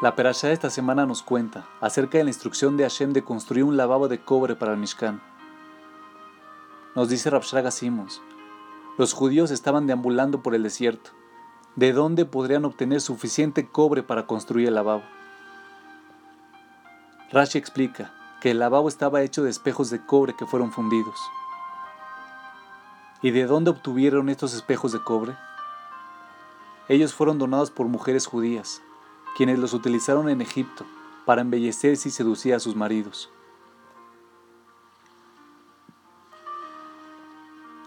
La perashá de esta semana nos cuenta acerca de la instrucción de Hashem de construir un lavabo de cobre para el Mishkan. Nos dice Rabshraga Simons, los judíos estaban deambulando por el desierto. ¿De dónde podrían obtener suficiente cobre para construir el lavabo? Rashi explica que el lavabo estaba hecho de espejos de cobre que fueron fundidos. ¿Y de dónde obtuvieron estos espejos de cobre? Ellos fueron donados por mujeres judías, quienes los utilizaron en Egipto para embellecerse y seducir a sus maridos.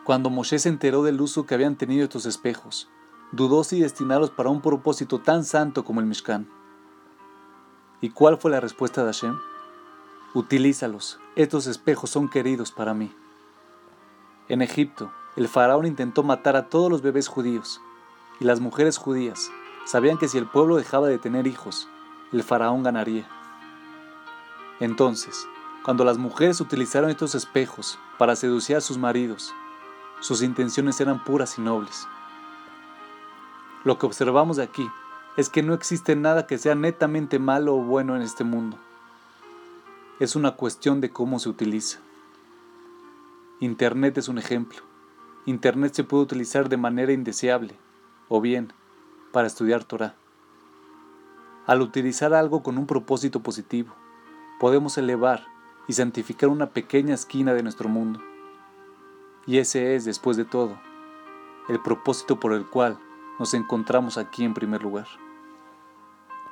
Cuando Moshe se enteró del uso que habían tenido estos espejos, dudó si destinarlos para un propósito tan santo como el Mishkan. ¿Y cuál fue la respuesta de Hashem? Utilízalos, estos espejos son queridos para mí. En Egipto, el faraón intentó matar a todos los bebés judíos, y las mujeres judías, Sabían que si el pueblo dejaba de tener hijos, el faraón ganaría. Entonces, cuando las mujeres utilizaron estos espejos para seducir a sus maridos, sus intenciones eran puras y nobles. Lo que observamos aquí es que no existe nada que sea netamente malo o bueno en este mundo. Es una cuestión de cómo se utiliza. Internet es un ejemplo. Internet se puede utilizar de manera indeseable, o bien, para estudiar Torah. Al utilizar algo con un propósito positivo, podemos elevar y santificar una pequeña esquina de nuestro mundo. Y ese es, después de todo, el propósito por el cual nos encontramos aquí en primer lugar.